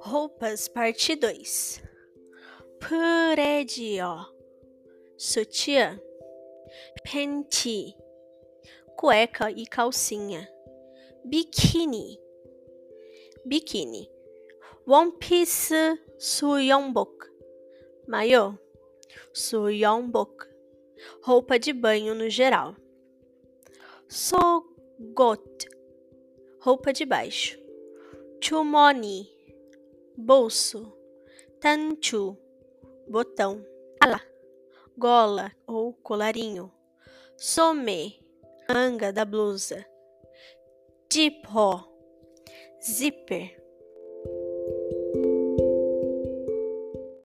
Roupas, parte 2. Prédio, sutiã, panty, cueca e calcinha, biquíni, biquíni, one piece, suyeonbok, maiô, suyeonbok, roupa de banho no geral, sogot, roupa de baixo, chumoni, bolso, tanchu, botão, ala, gola ou colarinho, some, manga da blusa, dipó, zíper,